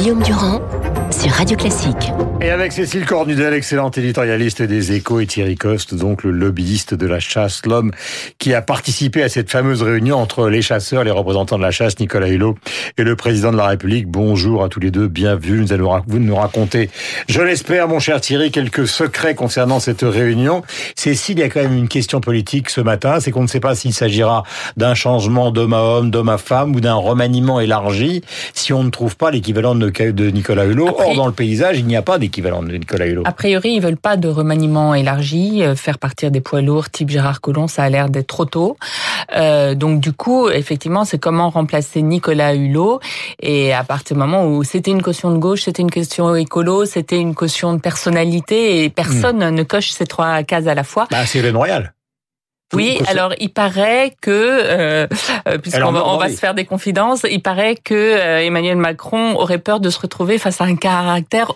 Guillaume Durand Radio Classique. Et avec Cécile Cornudel, excellente éditorialiste des Échos, et Thierry Coste, donc le lobbyiste de la chasse, l'homme qui a participé à cette fameuse réunion entre les chasseurs, les représentants de la chasse, Nicolas Hulot, et le président de la République. Bonjour à tous les deux, bienvenue. Vous nous raconter, je l'espère, mon cher Thierry, quelques secrets concernant cette réunion. Cécile, il y a quand même une question politique ce matin, c'est qu'on ne sait pas s'il s'agira d'un changement d'homme à homme, d'homme à femme, ou d'un remaniement élargi, si on ne trouve pas l'équivalent de Nicolas Hulot. Or, dans le paysage, il n'y a pas d'équivalent de Nicolas Hulot. A priori, ils veulent pas de remaniement élargi, euh, faire partir des poids lourds type Gérard Collomb, ça a l'air d'être trop tôt. Euh, donc du coup, effectivement, c'est comment remplacer Nicolas Hulot. Et à partir du moment où c'était une caution de gauche, c'était une question écolo, c'était une caution de personnalité, et personne hmm. ne coche ces trois cases à la fois. Bah, c'est Royal. Oui, alors il paraît que, euh, euh puisqu'on va, on va se faire des confidences, il paraît que euh, Emmanuel Macron aurait peur de se retrouver face à un caractère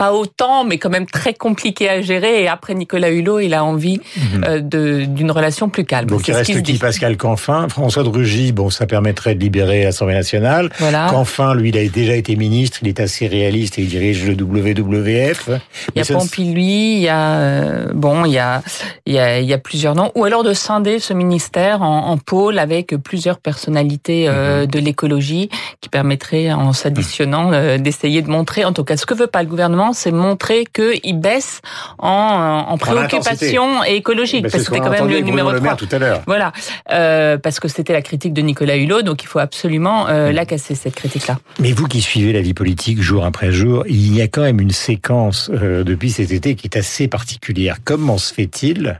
pas autant, mais quand même très compliqué à gérer. Et après Nicolas Hulot, il a envie mhm. euh, d'une relation plus calme. Donc il reste qui Pascal Canfin, François de Rugy. Bon, ça permettrait de libérer l'Assemblée nationale. Voilà. Canfin, lui, il a déjà été ministre. Il est assez réaliste et il dirige le WWF. Il y a Pompili, il y a euh, bon, il y a il y a il y a plusieurs noms. Ou alors de scinder ce ministère en, en pôle avec plusieurs personnalités euh, mhm. de l'écologie qui permettraient, en s'additionnant, d'essayer de montrer, en tout cas, ce que veut pas le gouvernement c'est montrer qu'il baisse en, en préoccupation écologique. parce que c'était quand même le numéro 3. Tout à l'heure. Voilà, euh, parce que c'était la critique de Nicolas Hulot, donc il faut absolument euh, la casser, cette critique-là. Mais vous qui suivez la vie politique jour après jour, il y a quand même une séquence euh, depuis cet été qui est assez particulière. Comment se fait-il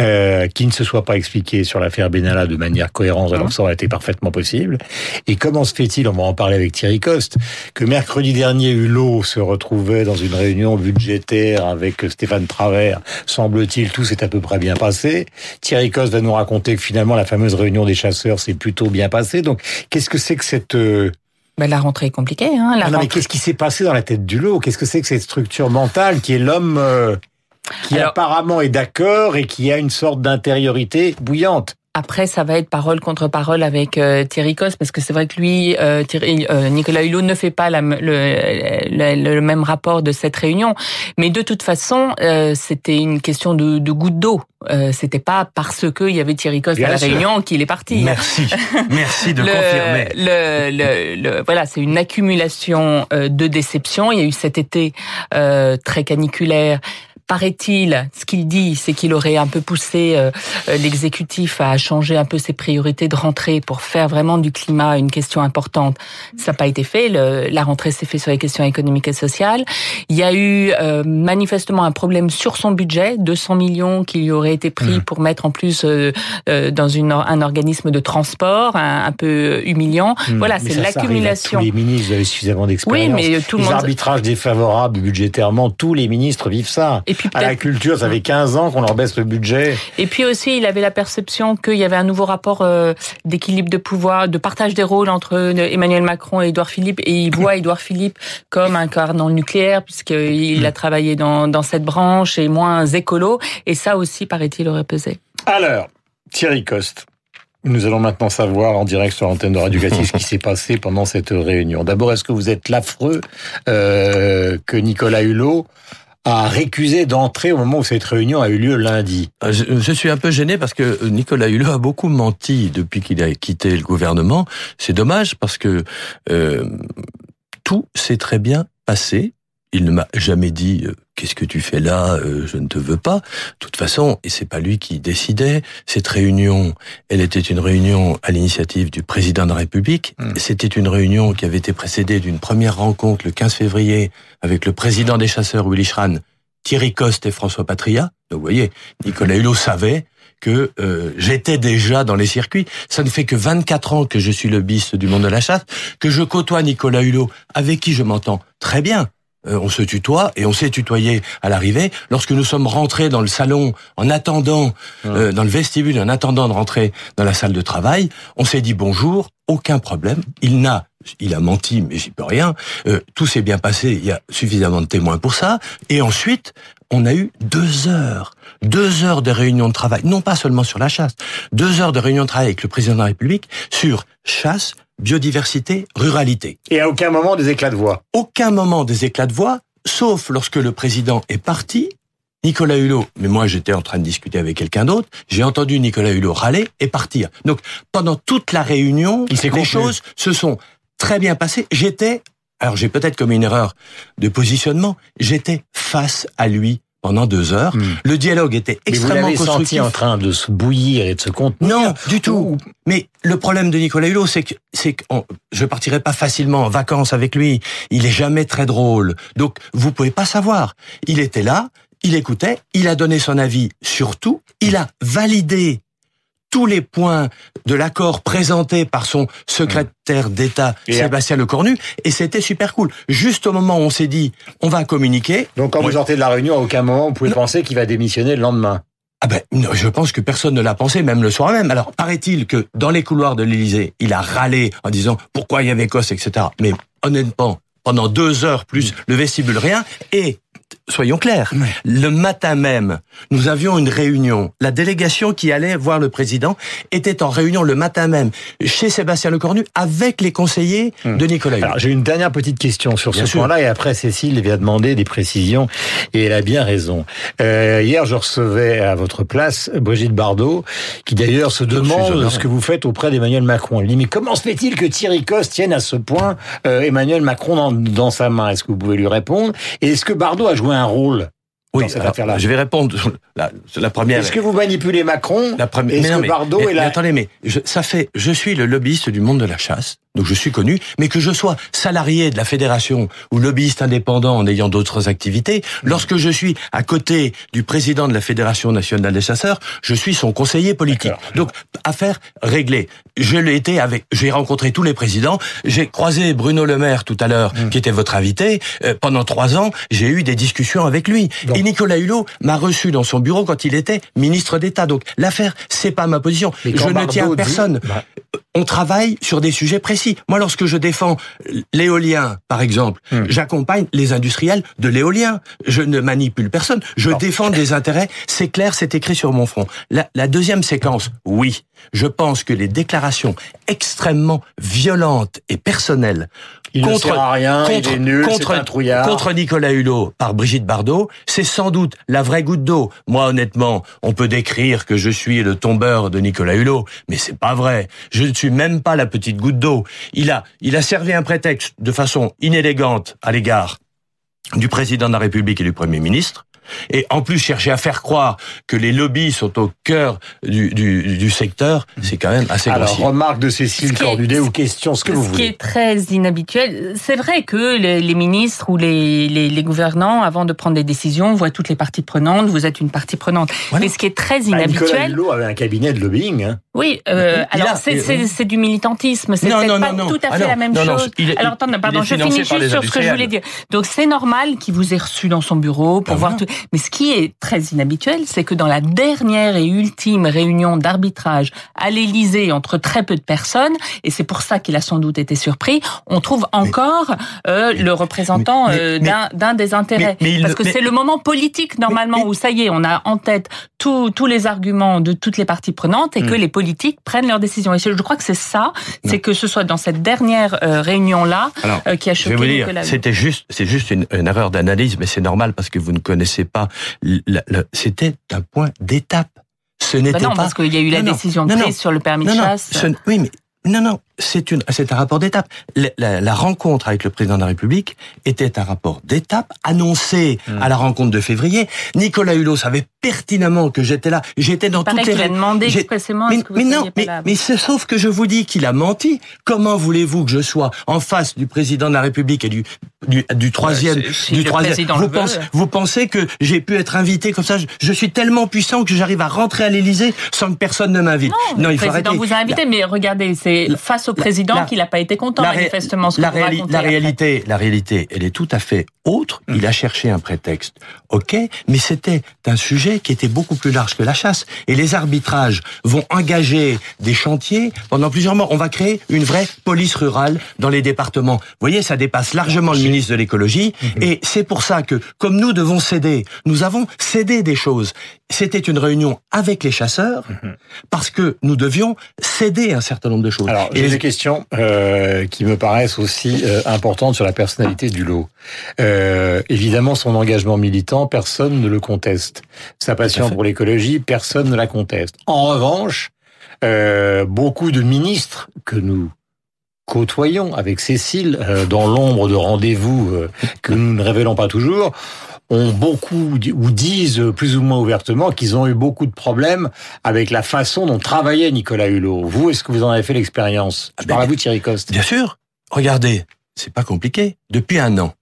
euh, qui ne se soit pas expliqué sur l'affaire Benalla de manière cohérente, alors que ça aurait été parfaitement possible. Et comment se fait-il, on va en parler avec Thierry Coste, que mercredi dernier, Hulot se retrouvait dans une réunion budgétaire avec Stéphane Travers, semble-t-il, tout s'est à peu près bien passé. Thierry Coste va nous raconter que finalement la fameuse réunion des chasseurs s'est plutôt bien passée. Donc, qu'est-ce que c'est que cette... Euh, ben, la rentrée est compliquée. Hein, la non, mais qu'est-ce qui s'est passé dans la tête du lot Qu'est-ce que c'est que cette structure mentale qui est l'homme euh, qui apparemment est d'accord et qui a une sorte d'intériorité bouillante. Après, ça va être parole contre parole avec euh, Thierry Cos, parce que c'est vrai que lui, euh, euh, Nicolas Hulot ne fait pas la, le, le, même rapport de cette réunion. Mais de toute façon, c'était une question de, de goutte d'eau. c'était pas parce qu'il y avait Thierry Cos à la réunion qu'il est parti. Merci, merci de confirmer. Le, voilà, c'est une accumulation de déceptions. Il y a eu cet été très caniculaire paraît-il, ce qu'il dit, c'est qu'il aurait un peu poussé euh, euh, l'exécutif à changer un peu ses priorités de rentrée pour faire vraiment du climat une question importante. Ça n'a pas été fait. la rentrée s'est faite sur les questions économiques et sociales. Il y a eu euh, manifestement un problème sur son budget, 200 millions qui lui auraient été pris mmh. pour mettre en plus dans une, un organisme de transport, un, peu humiliant. Mmh. Voilà, c'est l'accumulation. Les ministres avaient suffisamment d'expérience. Oui, mais tout le les arbitrages défavorables budgétairement, tous les ministres vivent ça puis à la culture, ça fait 15 ans qu'on leur baisse le budget. Et puis aussi, il avait la perception qu'il y avait un nouveau rapport euh, d'équilibre de pouvoir, de partage des rôles entre euh, Emmanuel Macron et Édouard Philippe. Et il voit Édouard Philippe comme un le nucléaire, puisqu'il a travaillé dans, dans cette branche et moins écolo. Et ça aussi, paraît-il, aurait pesé. Alors, Thierry Coste. Nous allons maintenant savoir en direct sur l'antenne de Radio ce qui s'est passé pendant cette réunion. D'abord, est-ce que vous êtes l'affreux euh, que Nicolas Hulot a récusé d'entrer au moment où cette réunion a eu lieu lundi. Euh, je, suis un peu gêné parce que Nicolas Hulot a beaucoup menti depuis qu'il a quitté le gouvernement. C'est dommage parce que euh, tout s'est très bien passé. Il ne m'a jamais dit euh, qu'est-ce que tu fais là, euh, je ne te veux pas. De toute façon, et c'est pas lui qui décidait. Cette réunion, elle était une réunion à l'initiative du président de la République. Hmm. C'était une réunion qui avait été précédée d'une première rencontre le 15 février avec le président des chasseurs Willy Schran, Thierry Coste et François Patria. Donc vous voyez, Nicolas Hulot savait que euh, j'étais déjà dans les circuits. Ça ne fait que 24 ans que je suis le bis du monde de la chasse, que je côtoie Nicolas Hulot, avec qui je m'entends très bien. Euh, on se tutoie et on s'est tutoyé à l'arrivée. Lorsque nous sommes rentrés dans le salon en attendant, euh, dans le vestibule, en attendant de rentrer dans la salle de travail, on s'est dit bonjour, aucun problème. Il n'a il a menti, mais j'y peux rien. Euh, tout s'est bien passé, il y a suffisamment de témoins pour ça. Et ensuite, on a eu deux heures, deux heures de réunion de travail, non pas seulement sur la chasse, deux heures de réunion de travail avec le président de la République sur chasse, biodiversité, ruralité. Et à aucun moment des éclats de voix. Aucun moment des éclats de voix, sauf lorsque le président est parti. Nicolas Hulot, mais moi j'étais en train de discuter avec quelqu'un d'autre, j'ai entendu Nicolas Hulot râler et partir. Donc pendant toute la réunion, les choses se sont très bien passées. J'étais, alors j'ai peut-être commis une erreur de positionnement, j'étais face à lui pendant deux heures. Hmm. Le dialogue était extrêmement Mais vous constructif. senti en train de se bouillir et de se contenir Non, du tout. Mais le problème de Nicolas Hulot, c'est que c'est que je partirai pas facilement en vacances avec lui. Il est jamais très drôle. Donc vous pouvez pas savoir. Il était là, il écoutait, il a donné son avis sur tout, il a validé tous les points de l'accord présenté par son secrétaire d'État Sébastien Lecornu et c'était super cool. Juste au moment où on s'est dit on va communiquer. Donc quand vous sortez de la réunion, à aucun moment vous pouvez penser qu'il va démissionner le lendemain. Ah ben, je pense que personne ne l'a pensé, même le soir même. Alors, paraît-il que dans les couloirs de l'Élysée, il a râlé en disant pourquoi il y avait Cosse, etc. Mais honnêtement, pendant deux heures plus le vestibule rien et soyons clairs, le matin même, nous avions une réunion. La délégation qui allait voir le président était en réunion le matin même chez Sébastien Lecornu avec les conseillers Hmm. de Nicolas Hulot. Alors, j'ai une dernière petite question sur Bien ce point-là et après Cécile vient demander des précisions et elle a bien raison. Euh, hier, je recevais à votre place Brigitte Bardot qui d'ailleurs se demande ce que vous faites auprès d'Emmanuel Macron. Elle dit mais comment se fait-il que Thierry Coste tienne à ce point euh, Emmanuel Macron dans, dans sa main? Est-ce que vous pouvez lui répondre? Et est-ce que Bardot a joué un rôle Oui, dans cette alors, affaire-là je vais répondre la, première. Est-ce que vous manipulez Macron La première. Mais non, mais- Bardot mais- est mais là attendez, mais je, ça fait, je suis le lobbyiste du monde de la chasse, donc je suis connu, mais que je sois salarié de la fédération ou lobbyiste indépendant en ayant d'autres activités, lorsque je suis à côté du président de la fédération nationale des chasseurs, je suis son conseiller politique. Donc affaire réglée. Je l'ai été avec, j'ai rencontré tous les présidents, j'ai croisé Bruno Le Maire tout à l'heure, Mm. qui était votre invité. Euh, pendant trois ans, j'ai eu des discussions avec lui. Donc- Nicolas Hulot m'a reçu dans son bureau quand il était ministre d'État. Donc l'affaire, c'est pas ma position. Je ne tiens personne. Bah, On travaille sur des sujets précis. Moi, lorsque je défends l'éolien, par exemple, Hmm. j'accompagne les industriels de l'éolien. Je ne manipule personne. Je Non. défends des intérêts. C'est clair, c'est écrit sur mon front. La, la deuxième séquence, oui. Je pense que les déclarations extrêmement violentes et personnelles il ne sert à rien, contre, il est nul, c'est contre, un trouillard. contre Nicolas Hulot par Brigitte Bardot, c'est sans doute la vraie goutte d'eau. Moi, honnêtement, on peut décrire que je suis le tombeur de Nicolas Hulot, mais c'est pas vrai. Je ne suis même pas la petite goutte d'eau. Il a, il a servi un prétexte de façon inélégante à l'égard du président de la République et du Premier ministre. Et en plus, chercher à faire croire que les lobbies sont au cœur du, du, du secteur, c'est quand même assez Alors, grossier. remarque de Cécile Ce qui est- Cornudet ou question, ce que vous Ce qui voulez. est très inhabituel, c'est vrai que les, les ministres ou les, les, les gouvernants, avant de prendre des décisions, voient toutes les parties prenantes. Vous êtes une partie prenante. Voilà. Mais ce qui est très Bah, Nicolas inhabituel, Hulot avait un cabinet de lobbying. Hein. oui. euh, alors a- c'est du militantisme. C'est Non, peut-être non, pas non, non. tout à Ah fait non, la même non, non, chose. il est- alors attendez, il pardon, je finis juste sur ce que je voulais dire. Donc c'est normal qu'il vous ait reçu dans son bureau pour Ben voir voilà. tout. Mais ce qui est très inhabituel, c'est que dans la dernière et ultime réunion d'arbitrage à l'Élysée entre très peu de personnes, et c'est pour ça qu'il a sans doute été surpris, on trouve encore euh, le représentant euh, d'un des intérêts. mais- Parce que c'est le moment politique normalement où ça y est, on a en tête tous tous les arguments de toutes les parties prenantes et que Hmm. les politiques prennent leurs décisions. Et je crois que c'est ça, c'est que ce soit dans cette dernière euh, réunion là Alors, euh, qui a Je choqué vais vous dire, Nicolas Hulot. c'était juste, c'est juste une, une erreur d'analyse, mais c'est normal parce que vous ne connaissez pas. C'était un point d'étape. Ce n'était Bah non, pas. parce qu'il y a eu la Non, non, décision non, prise non. sur le permis non, de non, chasse. ce- oui, mais non, non, c'est une, c'est un rapport d'étape. La, la- la rencontre avec le président de la République était un rapport d'étape annoncé Hmm. à la rencontre de février. Nicolas Hulot savait pertinemment que j'étais là. J'étais dans Il toutes les. qu'il a demandé expressément mais, est-ce que vous mais non, mais, mais c'est sauf que je vous dis qu'il a menti. Comment voulez-vous que je sois en face du président de la République et du du, du troisième si- si du troisième? président vous, pensez, vous pensez que j'ai pu être invité comme ça? Je, je suis tellement puissant que j'arrive à rentrer à l'Élysée sans que personne ne m'invite. Non, le il faut président arrêter. vous a invité, mais regardez, c'est la- face au la- président la- qu'il n'a pas été content, la manifestement, ce que la, réali- après. réalité, la réalité, elle est tout à fait autre. Hum. Il a cherché un prétexte, ok, mais c'était un sujet qui était beaucoup plus large que la chasse. Et les arbitrages vont engager des chantiers pendant plusieurs mois. On va créer une vraie police rurale dans les départements. Vous voyez, ça dépasse largement le ministre de l'écologie. Hum. Et c'est pour ça que, comme nous devons céder, nous avons cédé des choses. C'était une réunion avec les chasseurs parce que nous devions céder un certain nombre de choses. Alors, j'ai les- des questions euh, qui me paraissent aussi euh, importantes sur la personnalité du lot. Euh, évidemment, son engagement militant, personne ne le conteste. Sa passion pour l'écologie, personne ne la conteste. En revanche, euh, beaucoup de ministres que nous côtoyons avec Cécile euh, dans l'ombre de rendez-vous euh, que nous ne révélons pas toujours ont beaucoup ou disent plus ou moins ouvertement qu'ils ont eu beaucoup de problèmes avec la façon dont travaillait Nicolas Hulot. Vous, est-ce que vous en avez fait l'expérience? Ah Je ben, parle à vous, Thierry Coste. Bien sûr. Regardez, c'est pas compliqué. Depuis un an,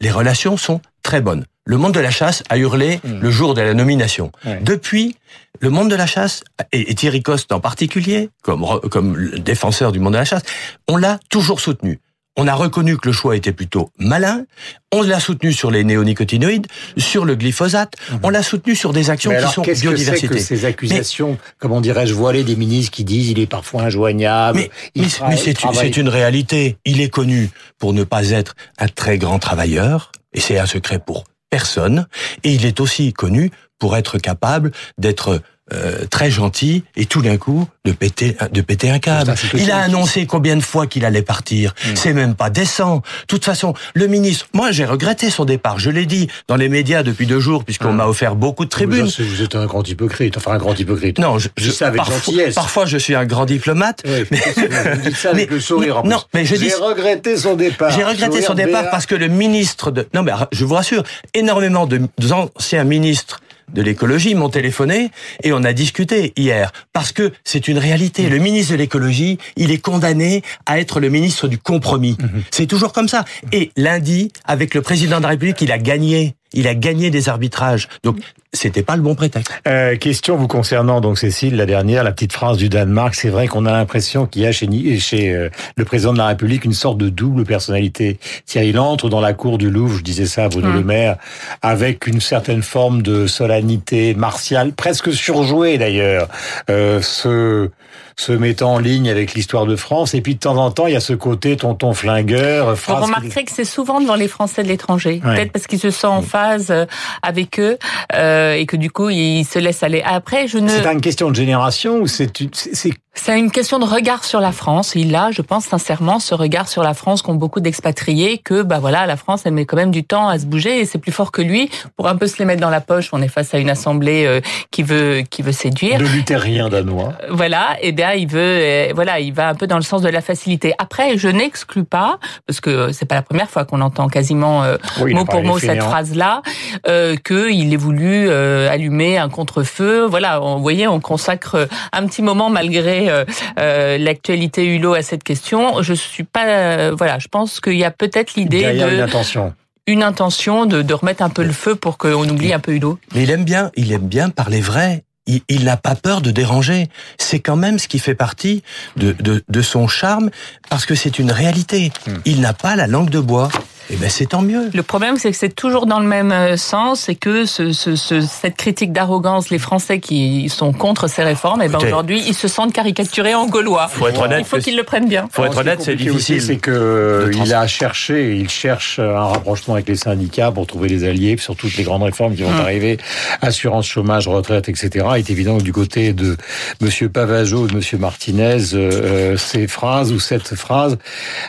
les relations sont très bonnes. Le monde de la chasse a hurlé Mm. le jour de la nomination. Ouais. Depuis, le monde de la chasse, et Thierry Coste en particulier, comme, comme défenseur du monde de la chasse, on l'a toujours soutenu. On a reconnu que le choix était plutôt malin. On l'a soutenu sur les néonicotinoïdes, sur le glyphosate. On l'a soutenu sur des actions Mais qui alors, sont que c'est biodiversité. que ces accusations, comment dirais-je, voilées des ministres qui disent il est parfois injoignable Mais, il c'est une réalité. Il est connu pour ne pas être un très grand travailleur, et c'est un secret pour personne. Et il est aussi connu pour être capable d'être euh, très gentil et tout d'un coup de péter de péter un câble. Ça. Il a annoncé combien de fois qu'il allait partir. Hmm. C'est même pas décent. De toute façon, le ministre, moi j'ai regretté son départ. Je l'ai dit dans les médias depuis deux jours puisqu'on Hmm. m'a offert beaucoup de tribunes. Vous, vous êtes un grand hypocrite, enfin un grand hypocrite. Non, je, Je ça avec parfois, gentillesse. parfois je suis un grand diplomate. Oui, vous dites ça avec mais- le sourire en non, plus. mais je dis- J'ai regretté son départ. J'ai regretté son départ parce que le ministre de... Non, mais je vous rassure, énormément de- d'anciens ministres de l'écologie m'ont téléphoné et on a discuté hier parce que c'est une réalité. Le ministre de l'écologie, il est condamné à être le ministre du compromis. C'est toujours comme ça. Et lundi, avec le président de la République, il a gagné. Il a gagné des arbitrages. Donc, c'était pas le bon prétexte. Euh, question vous concernant, donc Cécile, la dernière, la petite phrase du Danemark. C'est vrai qu'on a l'impression qu'il y a chez, Ni- chez euh, le président de la République une sorte de double personnalité. Tiens, il entre dans la cour du Louvre, je disais ça à Bruno Mm. Le Maire, avec une certaine forme de solennité martiale, presque surjouée d'ailleurs, euh, se, se mettant en ligne avec l'histoire de France. Et puis de temps en temps, il y a ce côté tonton flingueur. Qui- remarquerez que c'est souvent devant les Français de l'étranger. Ouais. Peut-être parce qu'il se sent en phase euh, avec eux euh, et que du coup, il se laisse aller. Après, je ne... C'est une question de génération ou c'est c'est une question de regard sur la France. Il a, je pense sincèrement, ce regard sur la France qu'ont beaucoup d'expatriés, que bah voilà, la France elle met quand même du temps à se bouger et c'est plus fort que lui pour un peu se les mettre dans la poche. On est face à une assemblée euh, qui veut qui veut séduire. de luthérien danois Euh, Voilà, et bien il veut, euh, voilà, il va un peu dans le sens de la facilité. Après, je n'exclus pas, parce que c'est pas la première fois qu'on entend quasiment euh, Oui, mot pour mot cette phrase-là, euh, qu'il ait voulu euh, allumer un contre-feu. Voilà, on, vous voyez, on consacre un petit moment malgré euh, euh, l'actualité Hulot à cette question. Je suis pas, euh, voilà, je pense qu'il y a peut-être l'idée derrière une de intention. une intention de, de remettre un peu le feu pour qu'on oublie un peu Hulot. Mais il aime bien, il aime bien parler vrai. Il, il n'a pas peur de déranger. C'est quand même ce qui fait partie de, de, de son charme, parce que c'est une réalité. Hmm. Il n'a pas la langue de bois. Eh ben, c'est tant mieux. Le problème, c'est que c'est toujours dans le même euh, sens et que ce, ce, ce- cette critique d'arrogance, les Français qui sont contre ces réformes, et ben aujourd'hui, ils se sentent caricaturés en gaulois. Faut être honnête. Il faut qu'ils le prennent bien. Faut être honnête, c'est difficile. C'est que euh, il a cherché, il cherche un rapprochement avec les syndicats pour trouver des alliés sur toutes les grandes réformes qui vont Mm. arriver, assurance chômage, retraite, etc. Il est évident que du côté de Monsieur Pavageau, de Monsieur Martinez, euh, euh, ces phrases ou cette phrase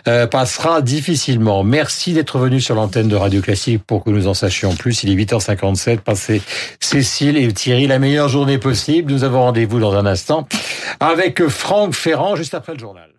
euh, passera difficilement. Merci d'être venu sur l'antenne de Radio Classique pour que nous en sachions plus. Il est 8h57. Passez Cécile et Thierry la meilleure journée possible. Nous avons rendez-vous dans un instant avec Franck Ferrand juste après le journal.